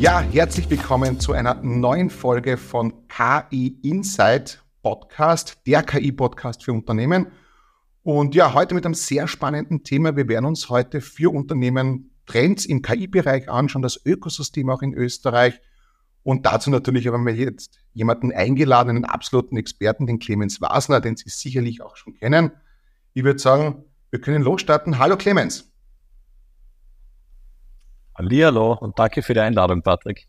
Ja, herzlich willkommen zu einer neuen Folge von KI Insight Podcast, der KI-Podcast für Unternehmen. Und ja, heute mit einem sehr spannenden Thema. Wir werden uns heute für Unternehmen Trends im KI-Bereich anschauen, das Ökosystem auch in Österreich. Und dazu natürlich haben wir jetzt jemanden eingeladen, einen absoluten Experten, den Clemens Wasner, den Sie sicherlich auch schon kennen. Ich würde sagen, wir können losstarten. Hallo Clemens. Hallihallo und danke für die Einladung, Patrick.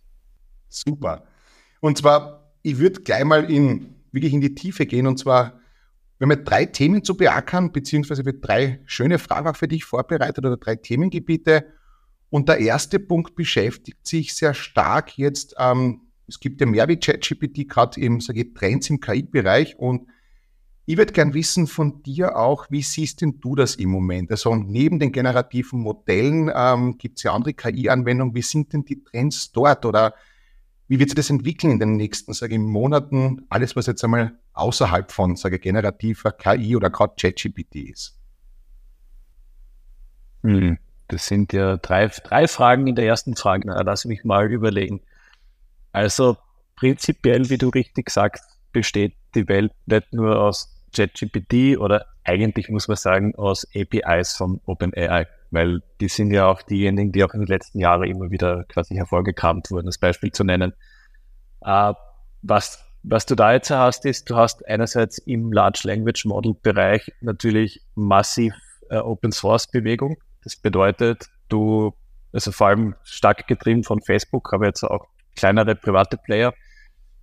Super. Und zwar, ich würde gleich mal in, wirklich in die Tiefe gehen und zwar, wir haben drei Themen zu beackern, beziehungsweise wir drei schöne Fragen auch für dich vorbereitet oder drei Themengebiete. Und der erste Punkt beschäftigt sich sehr stark jetzt, ähm, es gibt ja mehr wie ChatGPT, gerade eben, sage ich, Trends im KI-Bereich und ich würde gern wissen von dir auch, wie siehst denn du das im Moment? Also neben den generativen Modellen ähm, gibt es ja andere KI-Anwendungen. Wie sind denn die Trends dort oder wie wird sich das entwickeln in den nächsten, sage ich, Monaten? Alles, was jetzt einmal außerhalb von, sage ich, generativer KI oder gerade ChatGPT ist. Hm, das sind ja drei, drei Fragen in der ersten Frage. Na, lass mich mal überlegen. Also prinzipiell, wie du richtig sagst, besteht die Welt nicht nur aus ChatGPT oder eigentlich muss man sagen aus APIs von OpenAI, weil die sind ja auch diejenigen, die auch in den letzten Jahren immer wieder quasi hervorgekramt wurden, als Beispiel zu nennen. Äh, was, was du da jetzt hast, ist, du hast einerseits im Large Language Model Bereich natürlich massiv äh, Open Source Bewegung. Das bedeutet, du, also vor allem stark getrieben von Facebook, aber jetzt auch kleinere private Player,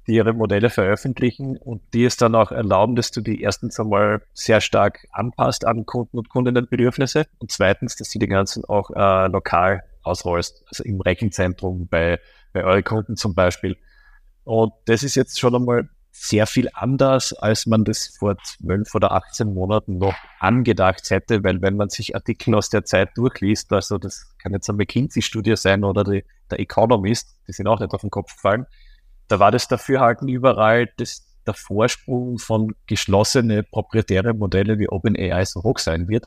die ihre Modelle veröffentlichen und die es dann auch erlauben, dass du die erstens einmal sehr stark anpasst an Kunden und Kundinnenbedürfnisse und zweitens, dass du die ganzen auch äh, lokal ausrollst, also im Rechenzentrum bei, bei euren Kunden zum Beispiel. Und das ist jetzt schon einmal sehr viel anders, als man das vor zwölf oder 18 Monaten noch angedacht hätte, weil wenn man sich Artikel aus der Zeit durchliest, also das kann jetzt eine McKinsey-Studie sein oder die, der Economist, die sind auch nicht auf den Kopf gefallen, da war das Dafürhalten überall, dass der Vorsprung von geschlossene proprietäre Modelle wie OpenAI so hoch sein wird,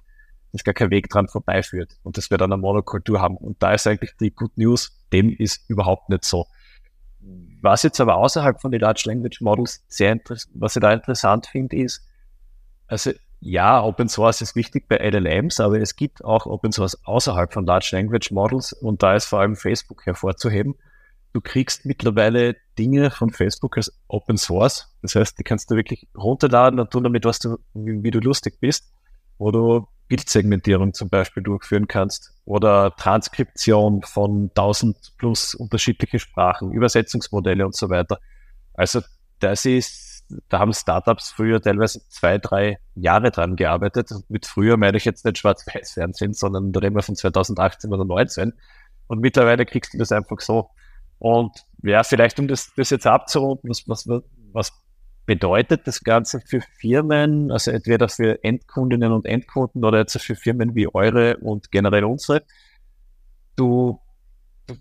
dass gar kein Weg dran vorbeiführt und dass wir dann eine Monokultur haben. Und da ist eigentlich die Good News, dem ist überhaupt nicht so. Was jetzt aber außerhalb von den Large Language Models sehr interessant, was ich da interessant finde, ist, also ja, Open Source ist wichtig bei LLMs, aber es gibt auch Open Source außerhalb von Large Language Models und da ist vor allem Facebook hervorzuheben du kriegst mittlerweile Dinge von Facebook als Open Source. Das heißt, die kannst du wirklich runterladen und tun damit, was du, wie, wie du lustig bist, wo du Bildsegmentierung zum Beispiel durchführen kannst oder Transkription von 1000 plus unterschiedliche Sprachen, Übersetzungsmodelle und so weiter. Also das ist, da haben Startups früher teilweise zwei, drei Jahre dran gearbeitet. Mit früher meine ich jetzt nicht Schwarz-Weiß-Fernsehen, sondern da reden wir von 2018 oder 2019. Und mittlerweile kriegst du das einfach so und ja, vielleicht um das, das jetzt abzurunden, was, was, was bedeutet das Ganze für Firmen, also entweder für Endkundinnen und Endkunden oder jetzt für Firmen wie eure und generell unsere? Du, du,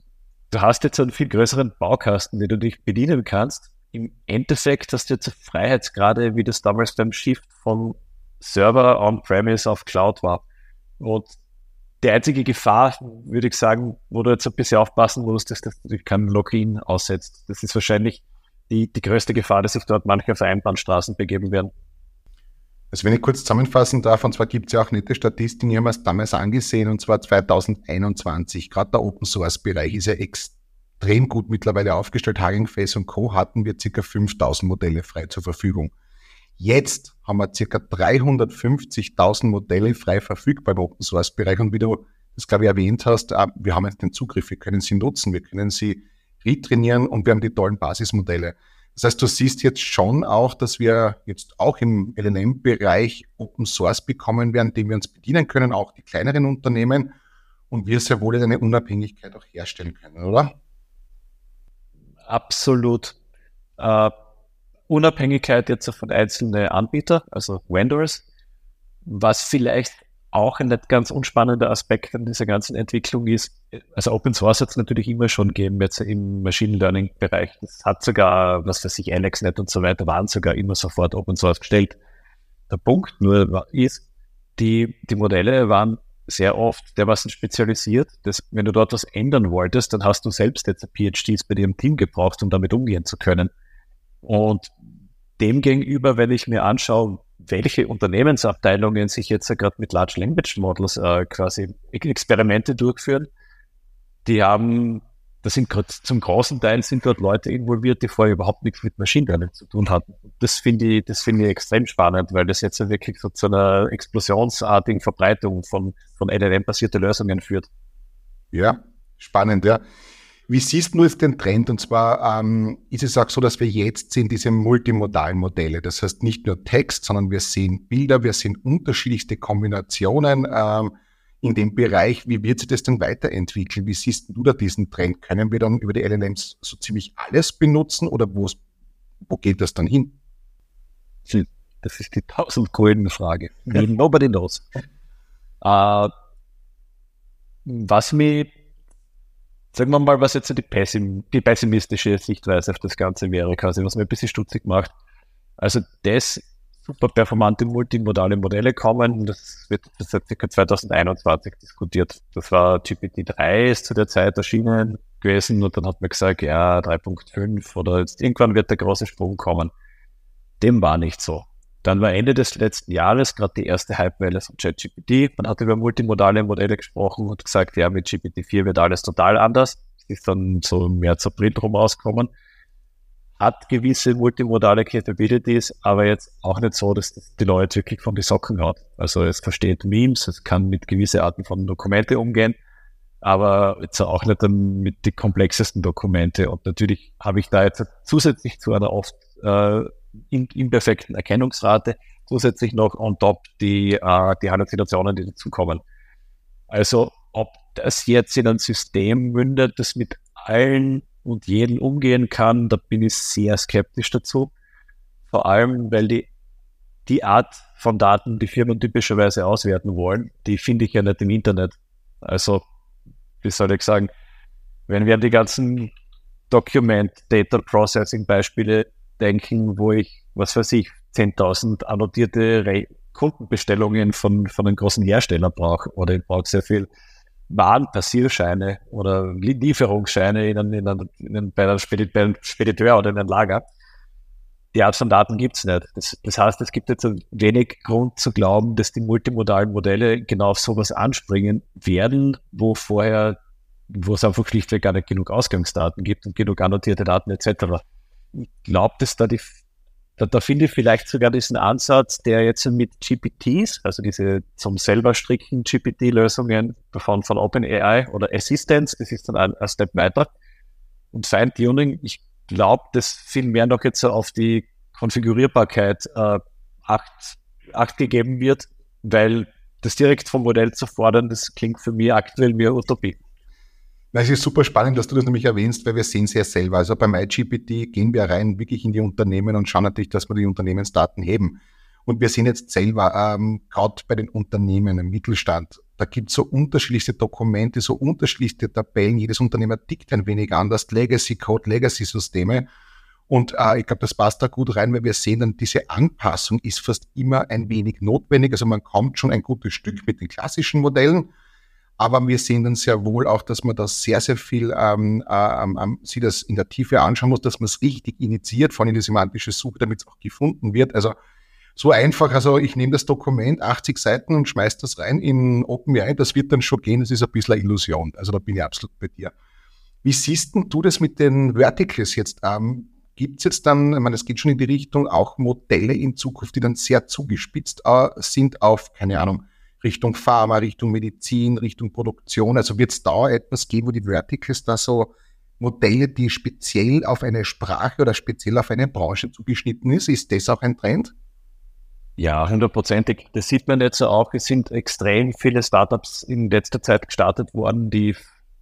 du hast jetzt einen viel größeren Baukasten, den du dich bedienen kannst. Im Endeffekt hast du jetzt Freiheitsgrade, wie das damals beim Shift von Server on-premise auf Cloud war. Und die einzige Gefahr, würde ich sagen, wo du jetzt ein bisschen aufpassen musst, ist, dass du kein Login aussetzt. Das ist wahrscheinlich die, die größte Gefahr, dass sich dort manche auf Einbahnstraßen begeben werden. Also wenn ich kurz zusammenfassen darf, und zwar gibt es ja auch nette Statistiken, die haben es damals angesehen, und zwar 2021. Gerade der Open Source Bereich ist ja extrem gut mittlerweile aufgestellt. Hugging Face und Co. hatten wir ca. 5000 Modelle frei zur Verfügung. Jetzt haben wir circa 350.000 Modelle frei verfügbar im Open Source Bereich. Und wie du das, glaube ich, erwähnt hast, äh, wir haben jetzt den Zugriff, wir können sie nutzen, wir können sie retrainieren und wir haben die tollen Basismodelle. Das heißt, du siehst jetzt schon auch, dass wir jetzt auch im LLM-Bereich Open Source bekommen werden, den wir uns bedienen können, auch die kleineren Unternehmen und wir sehr wohl eine Unabhängigkeit auch herstellen können, oder? Absolut. Äh, Unabhängigkeit jetzt von einzelnen Anbietern, also Vendors, was vielleicht auch ein nicht ganz unspannender Aspekt an dieser ganzen Entwicklung ist. Also Open Source hat es natürlich immer schon gegeben, jetzt im Machine Learning Bereich. Das hat sogar, was weiß ich, AlexNet und so weiter, waren sogar immer sofort Open Source gestellt. Der Punkt nur ist, die, die Modelle waren sehr oft dermaßen spezialisiert, dass wenn du dort was ändern wolltest, dann hast du selbst jetzt PhDs bei dir im Team gebraucht, um damit umgehen zu können. Und demgegenüber, wenn ich mir anschaue, welche Unternehmensabteilungen sich jetzt gerade mit Large Language Models äh, quasi Experimente durchführen, die haben das sind zum großen Teil sind dort Leute involviert, die vorher überhaupt nichts mit Machine Learning zu tun hatten. Das finde ich, das finde ich extrem spannend, weil das jetzt wirklich so zu einer explosionsartigen Verbreitung von, von LLM-basierte Lösungen führt. Ja, spannend, ja. Wie siehst du jetzt den Trend? Und zwar ähm, ist es auch so, dass wir jetzt sehen diese multimodalen Modelle. Das heißt nicht nur Text, sondern wir sehen Bilder, wir sehen unterschiedlichste Kombinationen. Ähm, in dem Bereich, wie wird sich das denn weiterentwickeln? Wie siehst du da diesen Trend? Können wir dann über die LLMs so ziemlich alles benutzen oder wo, geht das dann hin? Das ist die tausend Frage. Nobody knows. uh, was mir, sagen wir mal, was jetzt die, pessim die pessimistische Sichtweise auf das Ganze wäre, quasi, was mir ein bisschen stutzig macht. Also das super performante multimodale Modelle kommen. Das wird seit ca. 2021 diskutiert. Das war GPT-3 ist zu der Zeit erschienen gewesen und dann hat man gesagt, ja, 3.5 oder jetzt irgendwann wird der große Sprung kommen. Dem war nicht so. Dann war Ende des letzten Jahres gerade die erste Hypewelle von ChatGPT. Man hat über multimodale Modelle gesprochen und gesagt, ja, mit GPT-4 wird alles total anders. Das ist dann so im März, April drum rausgekommen hat gewisse multimodale Capabilities, aber jetzt auch nicht so, dass das die Leute wirklich von die Socken hat. Also es versteht Memes, es kann mit gewissen Arten von Dokumente umgehen, aber jetzt auch nicht mit die komplexesten Dokumente. Und natürlich habe ich da jetzt zusätzlich zu einer oft äh, imperfekten Erkennungsrate zusätzlich noch on top die, äh, die Halluzinationen, die dazukommen. Also ob das jetzt in ein System mündet, das mit allen und jeden umgehen kann, da bin ich sehr skeptisch dazu. Vor allem, weil die, die Art von Daten, die Firmen typischerweise auswerten wollen, die finde ich ja nicht im Internet. Also, wie soll ich sagen, wenn wir die ganzen Document Data Processing Beispiele denken, wo ich, was weiß ich, 10.000 annotierte Re Kundenbestellungen von, von einem großen Hersteller brauche oder ich brauche sehr viel Warenpassierscheine oder Lieferungsscheine in einem, in einem, in einem, bei, einem Spediteur oder in einem Lager. Die Art von Daten gibt's nicht. Das, das, heißt, es gibt jetzt wenig Grund zu glauben, dass die multimodalen Modelle genau auf sowas anspringen werden, wo vorher, wo es einfach schlichtweg gar nicht genug Ausgangsdaten gibt und genug annotierte Daten etc. Ich glaube, dass da die da, da finde ich vielleicht sogar diesen Ansatz, der jetzt mit GPTs, also diese zum selber stricken GPT-Lösungen von, von OpenAI oder Assistance, das ist dann ein, ein Step weiter. Und Feintuning, ich glaube, dass viel mehr noch jetzt auf die Konfigurierbarkeit äh, acht, acht gegeben wird, weil das direkt vom Modell zu fordern, das klingt für mich aktuell mehr Utopie. Es ist super spannend, dass du das nämlich erwähnst, weil wir sehen es ja selber. Also beim IGPT gehen wir rein wirklich in die Unternehmen und schauen natürlich, dass wir die Unternehmensdaten heben. Und wir sehen jetzt selber, ähm, gerade bei den Unternehmen im Mittelstand, da gibt es so unterschiedlichste Dokumente, so unterschiedlichste Tabellen. Jedes Unternehmer tickt ein wenig anders. Legacy Code, Legacy Systeme. Und äh, ich glaube, das passt da gut rein, weil wir sehen dann, diese Anpassung ist fast immer ein wenig notwendig. Also man kommt schon ein gutes Stück mit den klassischen Modellen. Aber wir sehen dann sehr wohl auch, dass man da sehr, sehr viel ähm, ähm, ähm, sich das in der Tiefe anschauen muss, dass man es richtig initiiert, vor allem die semantische Suche, damit es auch gefunden wird. Also so einfach, also ich nehme das Dokument, 80 Seiten und schmeiß das rein in OpenAI, das wird dann schon gehen, das ist ein bisschen eine Illusion. Also da bin ich absolut bei dir. Wie siehst denn du das mit den Verticals jetzt? Ähm, Gibt es jetzt dann, ich meine, es geht schon in die Richtung, auch Modelle in Zukunft, die dann sehr zugespitzt äh, sind auf, keine Ahnung, Richtung Pharma, Richtung Medizin, Richtung Produktion? Also wird es da etwas geben, wo die Verticals da so Modelle, die speziell auf eine Sprache oder speziell auf eine Branche zugeschnitten ist? Ist das auch ein Trend? Ja, hundertprozentig. Das sieht man jetzt auch. Es sind extrem viele Startups in letzter Zeit gestartet worden, die,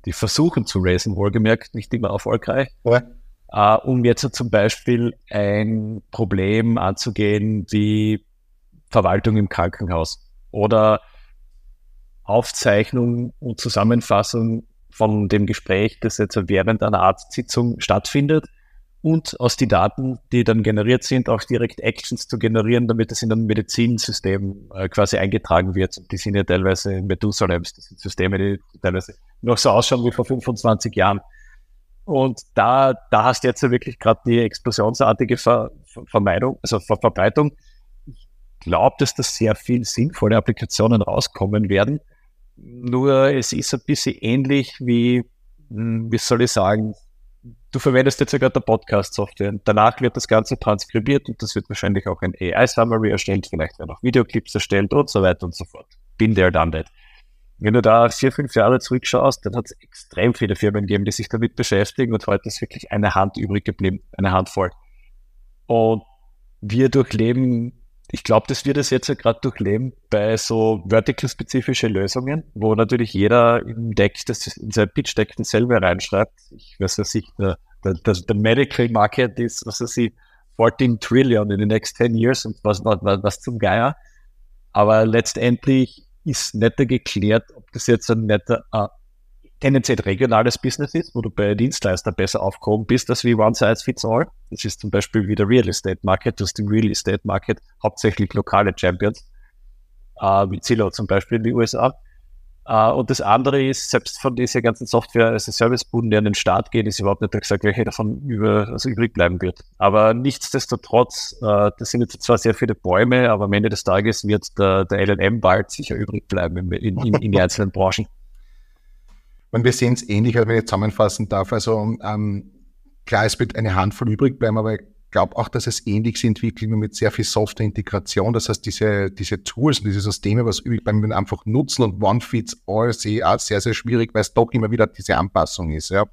die versuchen zu raisen, wohlgemerkt, nicht immer erfolgreich. Ja. Uh, um jetzt zum Beispiel ein Problem anzugehen wie Verwaltung im Krankenhaus oder Aufzeichnung und Zusammenfassung von dem Gespräch, das jetzt während einer Arztsitzung stattfindet und aus die Daten, die dann generiert sind, auch direkt Actions zu generieren, damit es in ein Medizinsystem äh, quasi eingetragen wird. Die sind ja teilweise Methusalem, das sind Systeme, die teilweise noch so ausschauen wie vor 25 Jahren. Und da, da hast du jetzt ja wirklich gerade die explosionsartige Ver, Vermeidung, also Ver, Verbreitung. Ich glaube, dass da sehr viel sinnvolle Applikationen rauskommen werden. Nur es ist ein bisschen ähnlich wie, hm, wie soll ich sagen, du verwendest jetzt sogar der Podcast-Software. Danach wird das Ganze transkribiert und das wird wahrscheinlich auch ein AI-Summary erstellt, vielleicht werden auch Videoclips erstellt und so weiter und so fort. Bin there, done that. Wenn du da vier, fünf Jahre zurückschaust, dann hat es extrem viele Firmen gegeben, die sich damit beschäftigen und heute ist wirklich eine Hand übrig geblieben, eine Handvoll. Und wir durchleben ich glaube, das wird es jetzt ja gerade durchleben bei so vertical-spezifische Lösungen, wo natürlich jeder im Deck, das in sein Pitch-Deck dasselbe reinschreibt. Ich weiß was ich, der, der, der, Medical Market ist, was weiß ich, 14 Trillion in the next 10 years und was, was, was zum Geier. Aber letztendlich ist netter geklärt, ob das jetzt ein netter, uh, tendenziell regionales Business ist, wo du bei Dienstleister besser aufgehoben bist, als wie One Size Fits All. Das ist zum Beispiel wie der Real Estate Market. Du hast im Real Estate Market hauptsächlich lokale Champions, äh, wie Zillow zum Beispiel in den USA. Uh, und das andere ist, selbst von dieser ganzen Software als Servicebuden, der an den Start geht, ist überhaupt nicht gesagt, welche davon über, also übrig bleiben wird. Aber nichtsdestotrotz, uh, das sind jetzt zwar sehr viele Bäume, aber am Ende des Tages wird der, der LLM bald sicher übrig bleiben in, in, in den einzelnen Branchen. Und wir sehen es ähnlich, wenn ich zusammenfassen darf. Also ähm, klar, es wird eine Handvoll übrig bleiben, aber ich glaube auch, dass es ähnlich sich entwickelt mit sehr viel Software-Integration. Das heißt, diese, diese Tools und diese Systeme, was übrig bleiben, wir einfach nutzen und One Fits All sehe auch sehr, sehr schwierig, weil es doch immer wieder diese Anpassung ist. Ja.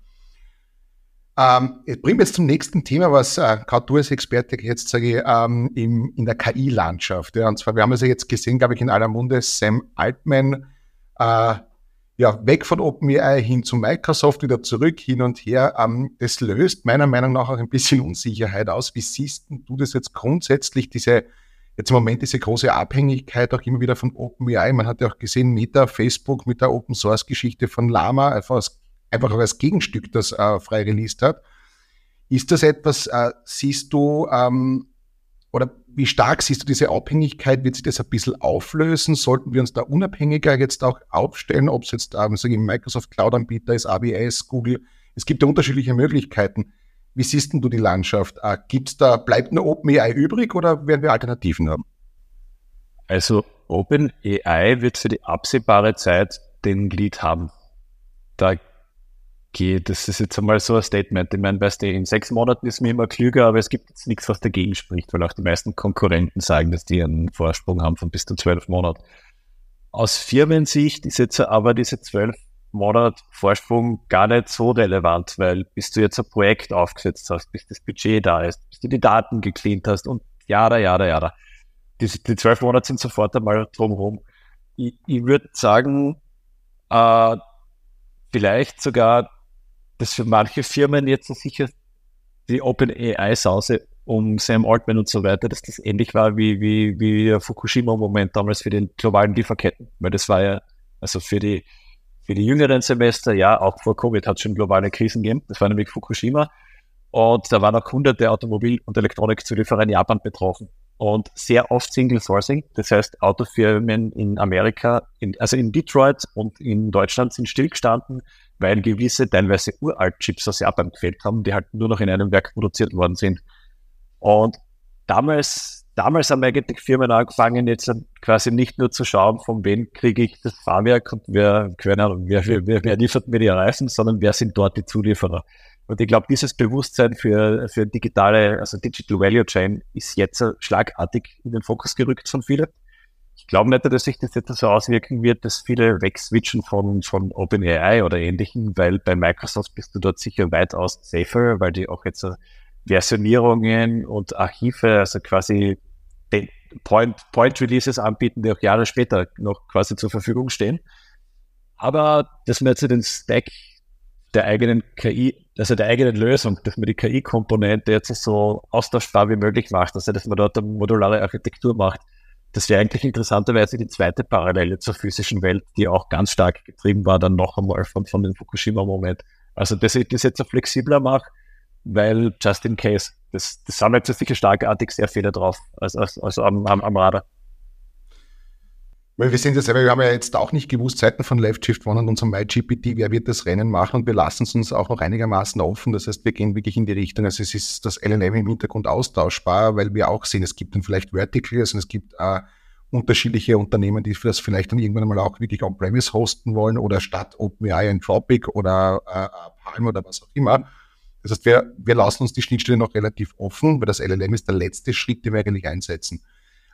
Ähm, ich bringe jetzt zum nächsten Thema, was äh, du als Experte jetzt sage ich, ähm, im, in der KI-Landschaft. Ja. Und zwar, wir haben es ja jetzt gesehen, glaube ich, in aller Munde, Sam Altman äh, ja, weg von OpenAI hin zu Microsoft, wieder zurück, hin und her. Ähm, das löst meiner Meinung nach auch ein bisschen Unsicherheit aus. Wie siehst du das jetzt grundsätzlich, diese, jetzt im Moment diese große Abhängigkeit auch immer wieder von OpenAI? Man hat ja auch gesehen, Meta, Facebook mit der Open Source Geschichte von Lama, einfach als, einfach auch als Gegenstück, das äh, frei released hat. Ist das etwas, äh, siehst du, ähm, oder wie stark siehst du diese Abhängigkeit? Wird sich das ein bisschen auflösen? Sollten wir uns da unabhängiger jetzt auch aufstellen, ob es jetzt ähm, Microsoft Cloud-Anbieter ist, AWS, Google? Es gibt ja unterschiedliche Möglichkeiten. Wie siehst denn du die Landschaft? Äh, gibt's da, bleibt nur OpenAI übrig oder werden wir Alternativen haben? Also OpenAI wird für die absehbare Zeit den Lead haben. Da geht. Das ist jetzt einmal so ein Statement. Ich meine, weißt du, in sechs Monaten ist mir immer klüger, aber es gibt jetzt nichts, was dagegen spricht, weil auch die meisten Konkurrenten sagen, dass die einen Vorsprung haben von bis zu zwölf Monaten. Aus Firmensicht ist jetzt aber diese zwölf Monat Vorsprung gar nicht so relevant, weil bis du jetzt ein Projekt aufgesetzt hast, bis das Budget da ist, bis du die Daten gecleant hast und jada, jada, jada. Die, die zwölf Monate sind sofort einmal drumherum. Ich, ich würde sagen, äh, vielleicht sogar dass für manche Firmen jetzt sicher die OpenAI-Sause um Sam Altman und so weiter, dass das ähnlich war wie, wie, wie der Fukushima-Moment damals für die globalen Lieferketten. Weil das war ja, also für die, für die jüngeren Semester, ja, auch vor Covid hat es schon globale Krisen gegeben. Das war nämlich Fukushima. Und da waren auch hunderte Automobil- und Elektronikzulieferer in Japan betroffen. Und sehr oft Single Sourcing. Das heißt, Autofirmen in Amerika, in, also in Detroit und in Deutschland sind stillgestanden, weil gewisse, teilweise uralt Chips aus Japan gefehlt haben, die halt nur noch in einem Werk produziert worden sind. Und damals, damals haben eigentlich Firmen angefangen, jetzt quasi nicht nur zu schauen, von wem kriege ich das Fahrwerk und wer, keine Ahnung, wer, wer, wer liefert mir die Reifen, sondern wer sind dort die Zulieferer. Und ich glaube, dieses Bewusstsein für, für digitale, also Digital Value Chain ist jetzt schlagartig in den Fokus gerückt von vielen ich glaube nicht, dass sich das jetzt so auswirken wird, dass viele wegswitchen von, von OpenAI oder ähnlichen, weil bei Microsoft bist du dort sicher weitaus safer, weil die auch jetzt Versionierungen und Archive, also quasi Point, Point Releases anbieten, die auch Jahre später noch quasi zur Verfügung stehen. Aber dass man jetzt den Stack der eigenen KI, also der eigenen Lösung, dass man die KI-Komponente jetzt so austauschbar wie möglich macht, also dass man dort eine modulare Architektur macht, das wäre eigentlich interessanterweise die zweite Parallele zur physischen Welt, die auch ganz stark getrieben war, dann noch einmal von, von dem Fukushima-Moment. Also, dass ich das jetzt so flexibler mache, weil just in case. Das, das sammelt sich sicher starkartig sehr viele drauf, also, also am, am, am Radar. Weil wir sind ja selber, wir haben ja jetzt auch nicht gewusst, Seiten von Left Shift One und unserem MyGPT, wer wird das Rennen machen und wir lassen es uns auch noch einigermaßen offen. Das heißt, wir gehen wirklich in die Richtung, also es ist das LLM im Hintergrund austauschbar, weil wir auch sehen, es gibt dann vielleicht Verticals und es gibt äh, unterschiedliche Unternehmen, die das vielleicht dann irgendwann mal auch wirklich on-premise hosten wollen oder statt OpenAI Anthropic oder äh, Palm oder was auch immer. Das heißt, wir, wir lassen uns die Schnittstelle noch relativ offen, weil das LLM ist der letzte Schritt, den wir eigentlich einsetzen.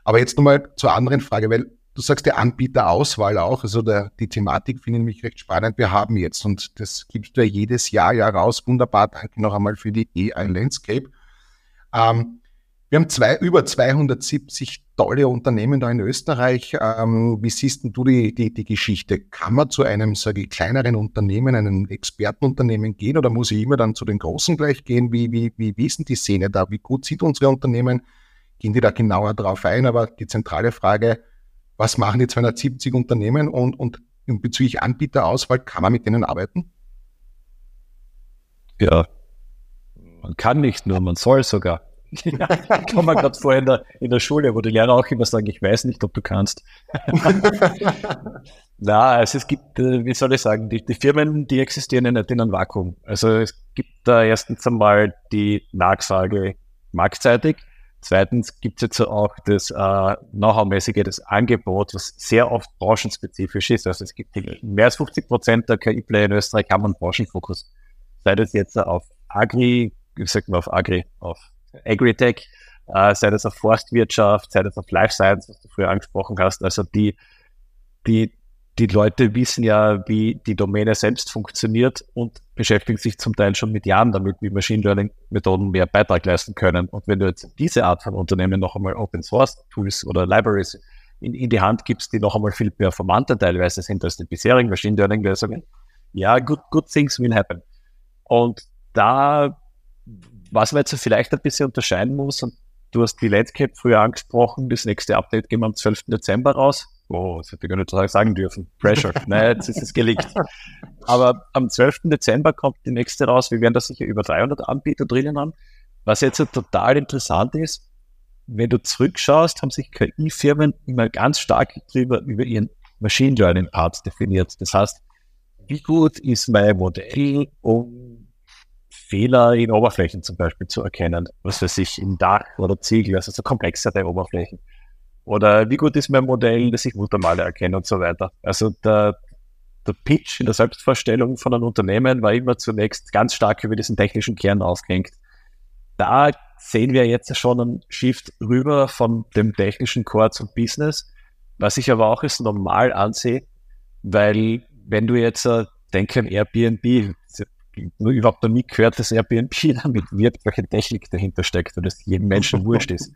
Aber jetzt nochmal zur anderen Frage, weil Du sagst der Anbieterauswahl auch, also der, die Thematik finde ich mich recht spannend. Wir haben jetzt, und das gibst du ja jedes Jahr ja raus, wunderbar, danke noch einmal für die AI Landscape. Ähm, wir haben zwei, über 270 tolle Unternehmen da in Österreich. Ähm, wie siehst du die, die, die Geschichte? Kann man zu einem, sage ich, kleineren Unternehmen, einem Expertenunternehmen gehen oder muss ich immer dann zu den Großen gleich gehen? Wie, wie, wie, wie ist denn die Szene da? Wie gut sind unsere Unternehmen? Gehen die da genauer drauf ein? Aber die zentrale Frage, was machen die 270 Unternehmen und, und bezüglich Anbieterauswahl, kann man mit denen arbeiten? Ja, man kann nicht nur, man soll sogar. ja, kann man gerade vorher in der, in der Schule, wo die Lehrer auch immer sagen, ich weiß nicht, ob du kannst. Na, also es gibt, äh, wie soll ich sagen, die, die Firmen, die existieren ja nicht in einem Vakuum. Also es gibt da erstens einmal die Nachfrage marktseitig Zweitens gibt es jetzt auch das äh, Know-how-mäßige, das Angebot, was sehr oft branchenspezifisch ist. Also es gibt mehr als 50 Prozent der KI-Player in Österreich haben einen Branchenfokus. Sei das jetzt auf Agri, wie sagt man auf Agri, auf Agritech, äh, sei das auf Forstwirtschaft, sei das auf Life Science, was du früher angesprochen hast. Also die, die die Leute wissen ja, wie die Domäne selbst funktioniert und beschäftigen sich zum Teil schon mit Jahren damit, wie Machine Learning Methoden mehr Beitrag leisten können. Und wenn du jetzt diese Art von Unternehmen noch einmal Open Source Tools oder Libraries in, in die Hand gibst, die noch einmal viel performanter teilweise sind als die bisherigen Machine Learning Lösungen, ja, good, good things will happen. Und da, was man jetzt vielleicht ein bisschen unterscheiden muss, und du hast die Landscape früher angesprochen, das nächste Update gehen wir am 12. Dezember raus oh, das hätte ich gar nicht sagen dürfen. Pressure. Nein, jetzt ist es gelegt. Aber am 12. Dezember kommt die nächste raus. Wir werden da sicher über 300 Anbieter drinnen haben. Was jetzt total interessant ist, wenn du zurückschaust, haben sich KI-Firmen immer ganz stark drüber über ihren Machine Learning Part definiert. Das heißt, wie gut ist mein Modell, um Fehler in Oberflächen zum Beispiel zu erkennen, was weiß ich, im Dach oder Ziegel, also so komplexere Oberflächen. Oder wie gut ist mein Modell, dass ich Muttermale erkenne und so weiter. Also der, der Pitch in der Selbstvorstellung von einem Unternehmen war immer zunächst ganz stark über diesen technischen Kern aufgehängt. Da sehen wir jetzt schon einen Shift rüber von dem technischen Core zum Business, was ich aber auch als normal ansehe, weil wenn du jetzt äh, denke an Airbnb, nur überhaupt noch nie gehört, dass Airbnb damit wirkt, welche Technik dahinter steckt und das jedem Menschen wurscht ist.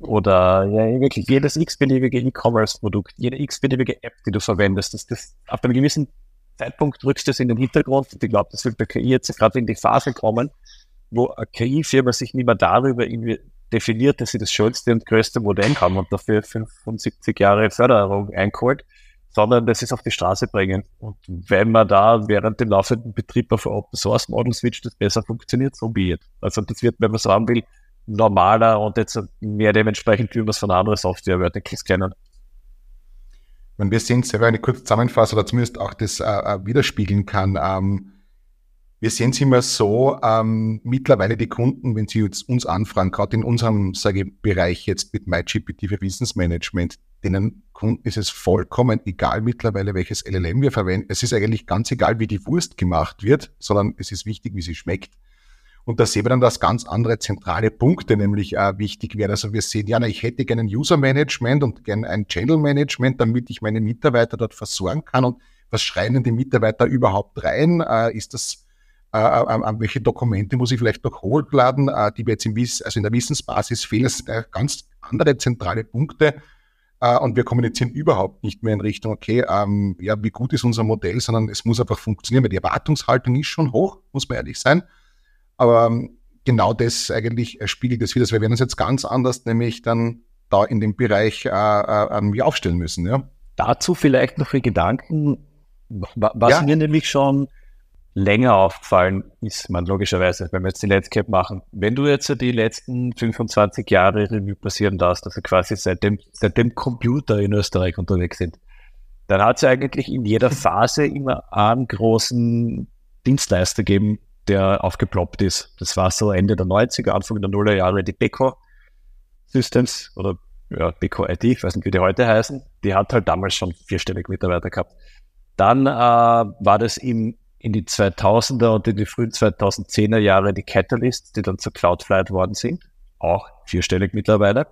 Oder ja, wirklich jedes x-beliebige E-Commerce-Produkt, jede x-beliebige App, die du verwendest, das, das, auf einem gewissen Zeitpunkt drückst du es in den Hintergrund. Und ich glaube, das wird bei KI jetzt gerade in die Phase kommen, wo eine KI-Firma sich nicht mehr darüber definiert, dass sie das schönste und größte Modell haben und dafür 75 Jahre Förderung eingeholt, sondern das ist auf die Straße bringen. Und wenn man da während dem laufenden Betrieb auf Open Source Model switcht, das besser funktioniert, so be it. Also das wird, wenn man so haben will, normaler und jetzt mehr dementsprechend, wie man es von anderen Software-Verticals kennen. Wenn wir sehen, selber eine kurze Zusammenfassung oder zumindest auch das äh, äh, widerspiegeln kann. Ähm, wir sehen es immer so, ähm, mittlerweile die Kunden, wenn sie jetzt uns anfragen, gerade in unserem sage ich, Bereich jetzt mit MyGPT für Wissensmanagement, denen Kunden ist es vollkommen egal mittlerweile, welches LLM wir verwenden. Es ist eigentlich ganz egal, wie die Wurst gemacht wird, sondern es ist wichtig, wie sie schmeckt. Und da sehen wir dann, dass ganz andere zentrale Punkte nämlich äh, wichtig wären. Also wir sehen, ja, na, ich hätte gerne ein User Management und gerne ein Channel Management, damit ich meine Mitarbeiter dort versorgen kann. Und was schreien denn die Mitarbeiter überhaupt rein? Äh, ist das, äh, äh, äh welche Dokumente muss ich vielleicht noch hochladen, äh, die wir jetzt im Wiss, also in der Wissensbasis fehlen? Das sind ganz andere zentrale Punkte. Und wir kommunizieren überhaupt nicht mehr in Richtung, okay, ähm, ja, wie gut ist unser Modell, sondern es muss einfach funktionieren, weil die Erwartungshaltung ist schon hoch, muss man ehrlich sein. Aber ähm, genau das eigentlich spiegelt es wieder. Wir werden uns jetzt ganz anders nämlich dann da in dem Bereich äh, äh, aufstellen müssen. Ja. Dazu vielleicht noch für Gedanken, was ja. wir nämlich schon länger aufgefallen ist, man logischerweise, wenn wir jetzt die Let's Cap machen, wenn du jetzt die letzten 25 Jahre Revue passieren lässt, also quasi seitdem, seitdem Computer in Österreich unterwegs sind, dann hat es eigentlich in jeder Phase immer einen großen Dienstleister gegeben, der aufgeploppt ist. Das war so Ende der 90er, Anfang der Nuller Jahre die Beko Systems oder ja, Beko IT, ich weiß nicht, wie die heute heißen. Die hat halt damals schon vierstellig Mitarbeiter gehabt. Dann äh, war das im in die 2000er und in die frühen 2010er Jahre die Catalysts, die dann zur Cloudflight worden sind, auch vierstellig mittlerweile.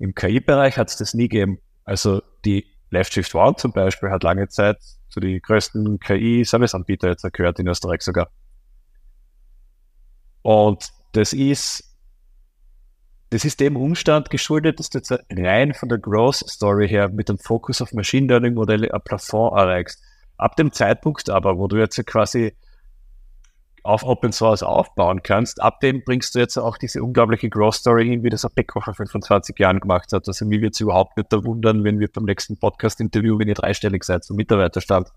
Im KI-Bereich hat es das nie gegeben. Also die Left Shift One zum Beispiel hat lange Zeit zu den größten KI-Serviceanbieter jetzt gehört, in Österreich sogar. Und das ist, das ist dem Umstand geschuldet, dass du jetzt rein von der Growth Story her mit dem Fokus auf Machine Learning Modelle ein Plafond erreichst. Ab dem Zeitpunkt aber, wo du jetzt quasi auf Open Source aufbauen kannst, ab dem bringst du jetzt auch diese unglaubliche Growth Story hin, wie das Apecco vor 25 Jahren gemacht hat. Also mir wird es überhaupt nicht wundern, wenn wir beim nächsten Podcast-Interview, wenn ihr dreistellig seid, zum Mitarbeiterstand.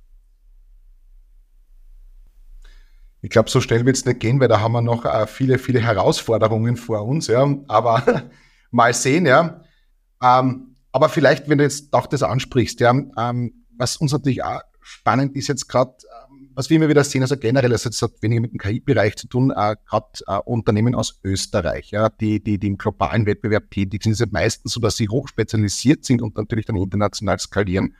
Ich glaube, so schnell wird es nicht gehen, weil da haben wir noch äh, viele, viele Herausforderungen vor uns, ja. Aber mal sehen, ja. Ähm, aber vielleicht, wenn du jetzt auch das ansprichst, ja, ähm, was uns natürlich auch spannend ist jetzt gerade, ähm, was wir immer wieder sehen, also generell, also das hat weniger mit dem KI-Bereich zu tun, äh, gerade äh, Unternehmen aus Österreich, ja, die, die, die im globalen Wettbewerb tätig sind, sind meistens so, dass sie hochspezialisiert sind und natürlich dann international skalieren.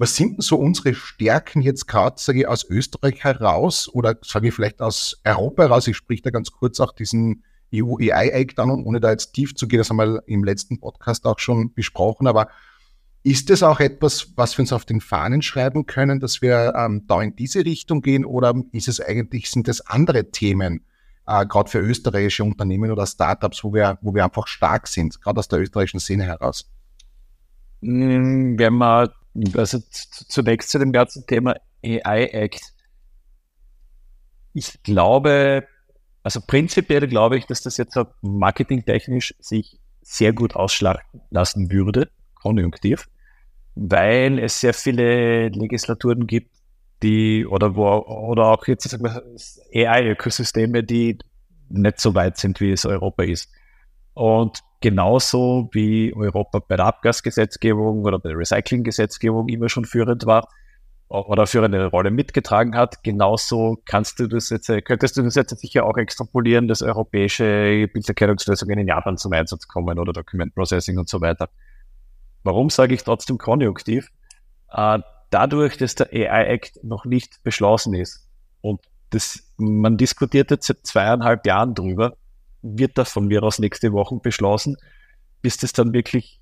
Was sind denn so unsere Stärken jetzt gerade, sage ich, aus Österreich heraus oder sage ich vielleicht aus Europa heraus? Ich sprich da ganz kurz auch diesen EU AI Act an und ohne da jetzt tief zu gehen, das haben wir im letzten Podcast auch schon besprochen, aber ist das auch etwas, was wir uns auf den Fahnen schreiben können, dass wir ähm, da in diese Richtung gehen oder ist es eigentlich, sind das andere Themen, äh, gerade für österreichische Unternehmen oder Startups, wo wir, wo wir einfach stark sind, gerade aus der österreichischen Szene heraus? Hm, wenn man, also zunächst zu dem ganzen Thema AI Act. Ich glaube, also prinzipiell glaube ich, dass das jetzt marketingtechnisch sich sehr gut ausschlagen lassen würde konjunktiv, weil es sehr viele Legislaturen gibt, die oder wo oder auch jetzt AI-Ökosysteme, die nicht so weit sind, wie es Europa ist. Und genauso wie Europa bei der Abgasgesetzgebung oder bei der Recyclinggesetzgebung immer schon führend war oder führende Rolle mitgetragen hat, genauso kannst du das jetzt, könntest du das jetzt sicher auch extrapolieren, dass europäische Bilderkennungslösungen in Japan zum Einsatz kommen oder Document Processing und so weiter. Warum sage ich trotzdem konjunktiv? Äh, dadurch, dass der AI Act noch nicht beschlossen ist und das, man diskutiert jetzt seit zweieinhalb Jahren drüber, wird das von mir aus nächste Woche beschlossen, bis das dann wirklich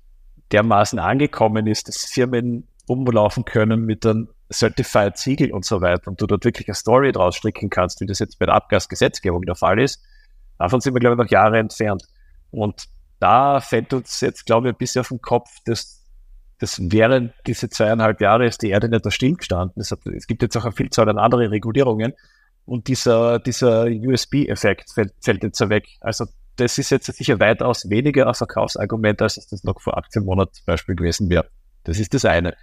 dermaßen angekommen ist, dass Firmen umlaufen können mit einem Certified Siegel und so weiter und du dort wirklich eine Story draus stricken kannst, wie das jetzt bei der Abgasgesetzgebung der Fall ist. Davon sind wir, glaube ich, noch Jahre entfernt. Und da fällt uns jetzt, glaube ich, ein bisschen auf den Kopf, dass, dass während diese zweieinhalb Jahre ist die Erde nicht da stillgestanden. Es, es gibt jetzt auch eine Vielzahl an anderen Regulierungen und dieser, dieser USB-Effekt fällt, fällt jetzt weg. Also das ist jetzt sicher weitaus weniger ein Verkaufsargument, als es das noch vor 18 Monaten zum Beispiel gewesen wäre. Das ist das eine.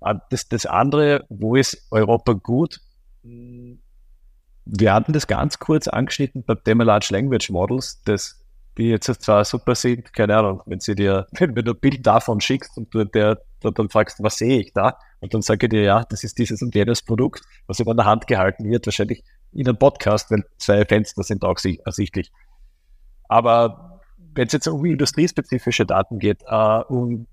Ah, das, das andere, wo ist Europa gut? Wir hatten das ganz kurz angeschnitten beim Thema Large Language Models. Das die jetzt zwar super sind, keine Ahnung, wenn sie dir, wenn du ein Bild davon schickst und du der, dann fragst, was sehe ich da? Und dann sage ich dir, ja, das ist dieses und jenes Produkt, was über der Hand gehalten wird, wahrscheinlich in einem Podcast, weil zwei Fenster sind auch ersichtlich. Aber wenn es jetzt um industriespezifische Daten geht, uh, um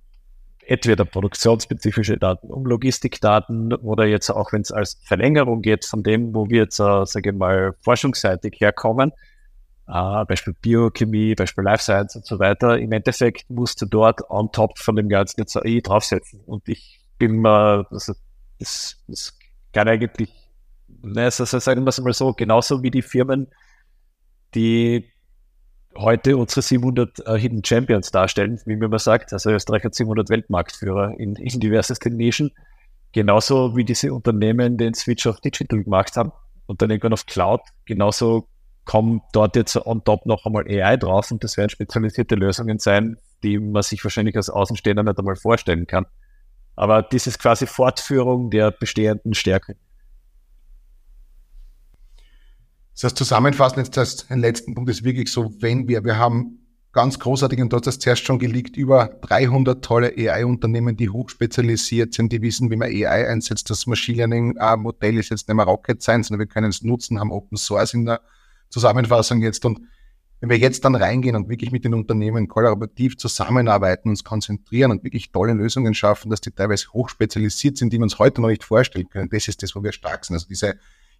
entweder produktionsspezifische Daten, um Logistikdaten oder jetzt auch, wenn es als Verlängerung geht von dem, wo wir jetzt, uh, sage ich mal, forschungsseitig herkommen, Uh, Beispiel Biochemie, Beispiel Life Science und so weiter. Im Endeffekt musst du dort on top von dem Ganzen jetzt AI draufsetzen. Und ich bin mal, also das, das kann eigentlich, ne, also sagen wir es mal so, genauso wie die Firmen, die heute unsere 700 uh, äh, Hidden Champions darstellen, wie man sagt. Also Österreich hat 700 Weltmarktführer in, in diversesten Nischen. Genauso wie diese Unternehmen den Switch auf Digital gemacht haben und dann irgendwann auf Cloud. Genauso kommt dort jetzt on top noch einmal AI drauf und das werden spezialisierte Lösungen sein, die man sich wahrscheinlich als Außenstehender nicht einmal vorstellen kann. Aber das ist quasi Fortführung der bestehenden Stärke. Das heißt, zusammenfassend jetzt als den letzten Punkt ist wirklich so, wenn wir, wir haben ganz großartig und dort hat das zuerst schon geleakt, über 300 tolle AI-Unternehmen, die hochspezialisiert sind, die wissen, wie man AI einsetzt. Das Machine Learning-Modell ist jetzt nicht mehr Rocket Science, sondern wir können es nutzen, haben Open Source in der Zusammenfassung jetzt und wenn wir jetzt dann reingehen und wirklich mit den Unternehmen kollaborativ zusammenarbeiten, uns konzentrieren und wirklich tolle Lösungen schaffen, dass die teilweise hochspezialisiert sind, die wir uns heute noch nicht vorstellen können, das ist das, wo wir stark sind. Also diese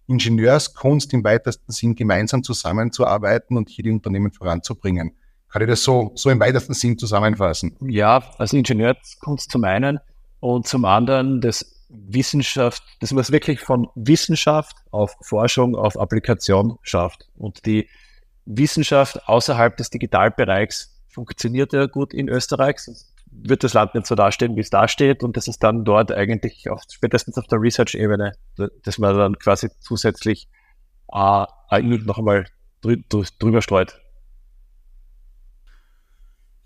Ingenieurskunst im weitesten Sinn gemeinsam zusammenzuarbeiten und hier die Unternehmen voranzubringen. Kann ich das so, so im weitesten Sinn zusammenfassen? Ja, also Ingenieurskunst zum einen und zum anderen das Wissenschaft, das was wirklich von Wissenschaft auf Forschung, auf Applikation schafft. Und die Wissenschaft außerhalb des Digitalbereichs funktioniert ja gut in Österreich, sonst wird das Land nicht so dastehen, wie es dasteht. Und das ist dann dort eigentlich auf, spätestens auf der Research-Ebene, dass man dann quasi zusätzlich äh, noch einmal drü drüber streut.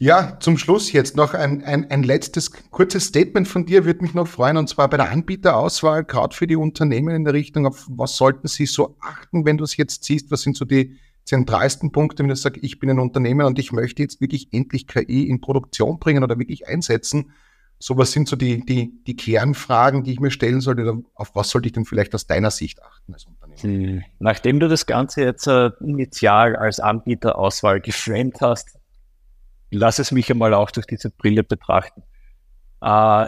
Ja, zum Schluss jetzt noch ein, ein, ein letztes kurzes Statement von dir würde mich noch freuen, und zwar bei der Anbieterauswahl, gerade für die Unternehmen in der Richtung, auf was sollten sie so achten, wenn du es jetzt siehst, was sind so die zentralsten Punkte, wenn ich sage, ich bin ein Unternehmer und ich möchte jetzt wirklich endlich KI in Produktion bringen oder wirklich einsetzen. So was sind so die, die, die Kernfragen, die ich mir stellen sollte. Auf was sollte ich denn vielleicht aus deiner Sicht achten als Unternehmer? Hm. Nachdem du das Ganze jetzt äh, initial als Anbieterauswahl geframed hast, lass es mich einmal auch durch diese Brille betrachten. Äh,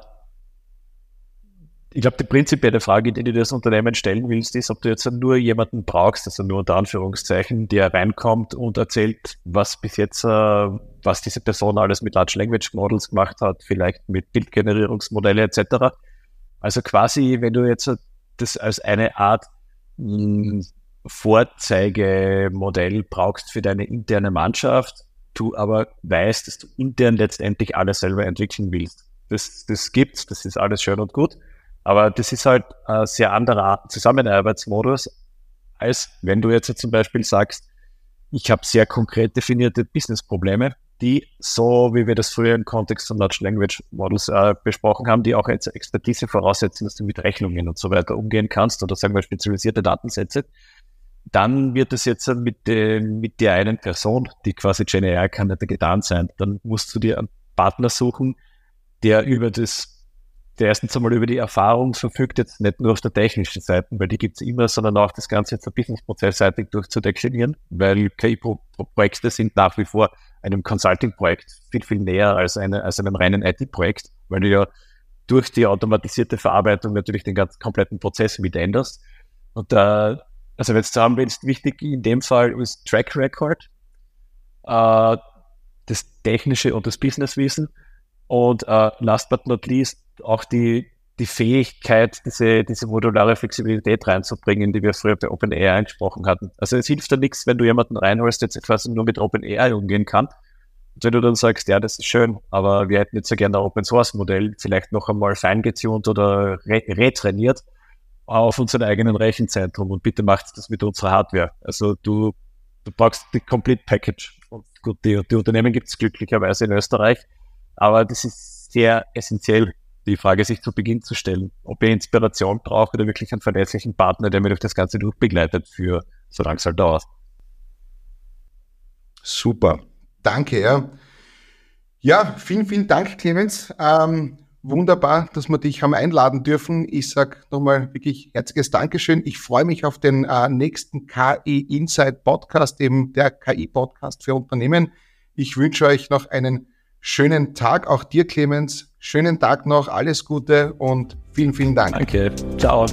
ich glaube, die prinzipielle Frage, die du das Unternehmen stellen willst, ist, ob du jetzt nur jemanden brauchst, also nur unter Anführungszeichen, der reinkommt und erzählt, was bis jetzt, äh, was diese Person alles mit Large Language Models gemacht hat, vielleicht mit Bildgenerierungsmodelle etc. Also quasi, wenn du jetzt das als eine Art mh, hm, Vorzeigemodell brauchst für deine interne Mannschaft, du aber weißt, dass du intern letztendlich alles selber entwickeln willst. Das, das gibt's, das ist alles schön und gut. Aber das ist halt ein sehr anderer Zusammenarbeitsmodus, als wenn du jetzt zum Beispiel sagst, ich habe sehr konkret definierte Business-Probleme, die, so wie wir das früher im Kontext von Large Language Models äh, besprochen haben, die auch jetzt Expertise voraussetzen, dass du mit Rechnungen und so weiter umgehen kannst oder sagen wir spezialisierte Datensätze, dann wird es jetzt mit, dem, mit der einen Person, die quasi GenAI kann nicht getan sein. Dann musst du dir einen Partner suchen, der über das der erstens einmal über die Erfahrung verfügt, jetzt nicht nur auf der technischen Seite, weil die gibt's immer, sondern auch das Ganze jetzt businessprozessseitig durchzudeklinieren, weil KI-Projekte sind nach wie vor einem Consulting-Projekt viel, viel näher als, eine, als einem reinen IT-Projekt, weil du ja durch die automatisierte Verarbeitung natürlich den ganzen kompletten Prozess mit änderst. Und da, äh, also wenn du willst, wichtig in dem Fall ist Track Record, äh, das technische und das Businesswissen und äh, last but not least auch die, die Fähigkeit, diese, diese modulare Flexibilität reinzubringen, die wir früher bei OpenAI angesprochen hatten. Also es hilft da nichts, wenn du jemanden reinholst, der jetzt quasi nur mit OpenAI umgehen kann. Und wenn du dann sagst, ja, das ist schön, aber wir hätten jetzt ja gerne ein Open Source Modell, vielleicht noch einmal feingetunt oder re retrainiert auf unserem eigenen Rechenzentrum und bitte macht das mit unserer Hardware. Also du, du brauchst die Complete Package. Und gut, die, die Unternehmen gibt es glücklicherweise in Österreich, aber das ist sehr essentiell die Frage sich zu Beginn zu stellen, ob ihr Inspiration braucht oder wirklich einen verlässlichen Partner, der mir durch das Ganze durchbegleitet für solange es halt dauert. Super. Danke, ja. Ja, vielen, vielen Dank, Clemens. Ähm, wunderbar, dass wir dich haben einladen dürfen. Ich sage nochmal wirklich herzliches Dankeschön. Ich freue mich auf den äh, nächsten KI Insight Podcast, eben der KI Podcast für Unternehmen. Ich wünsche euch noch einen schönen Tag. Auch dir, Clemens. Schönen Tag noch. Alles Gute und vielen, vielen Dank. Danke. Ciao.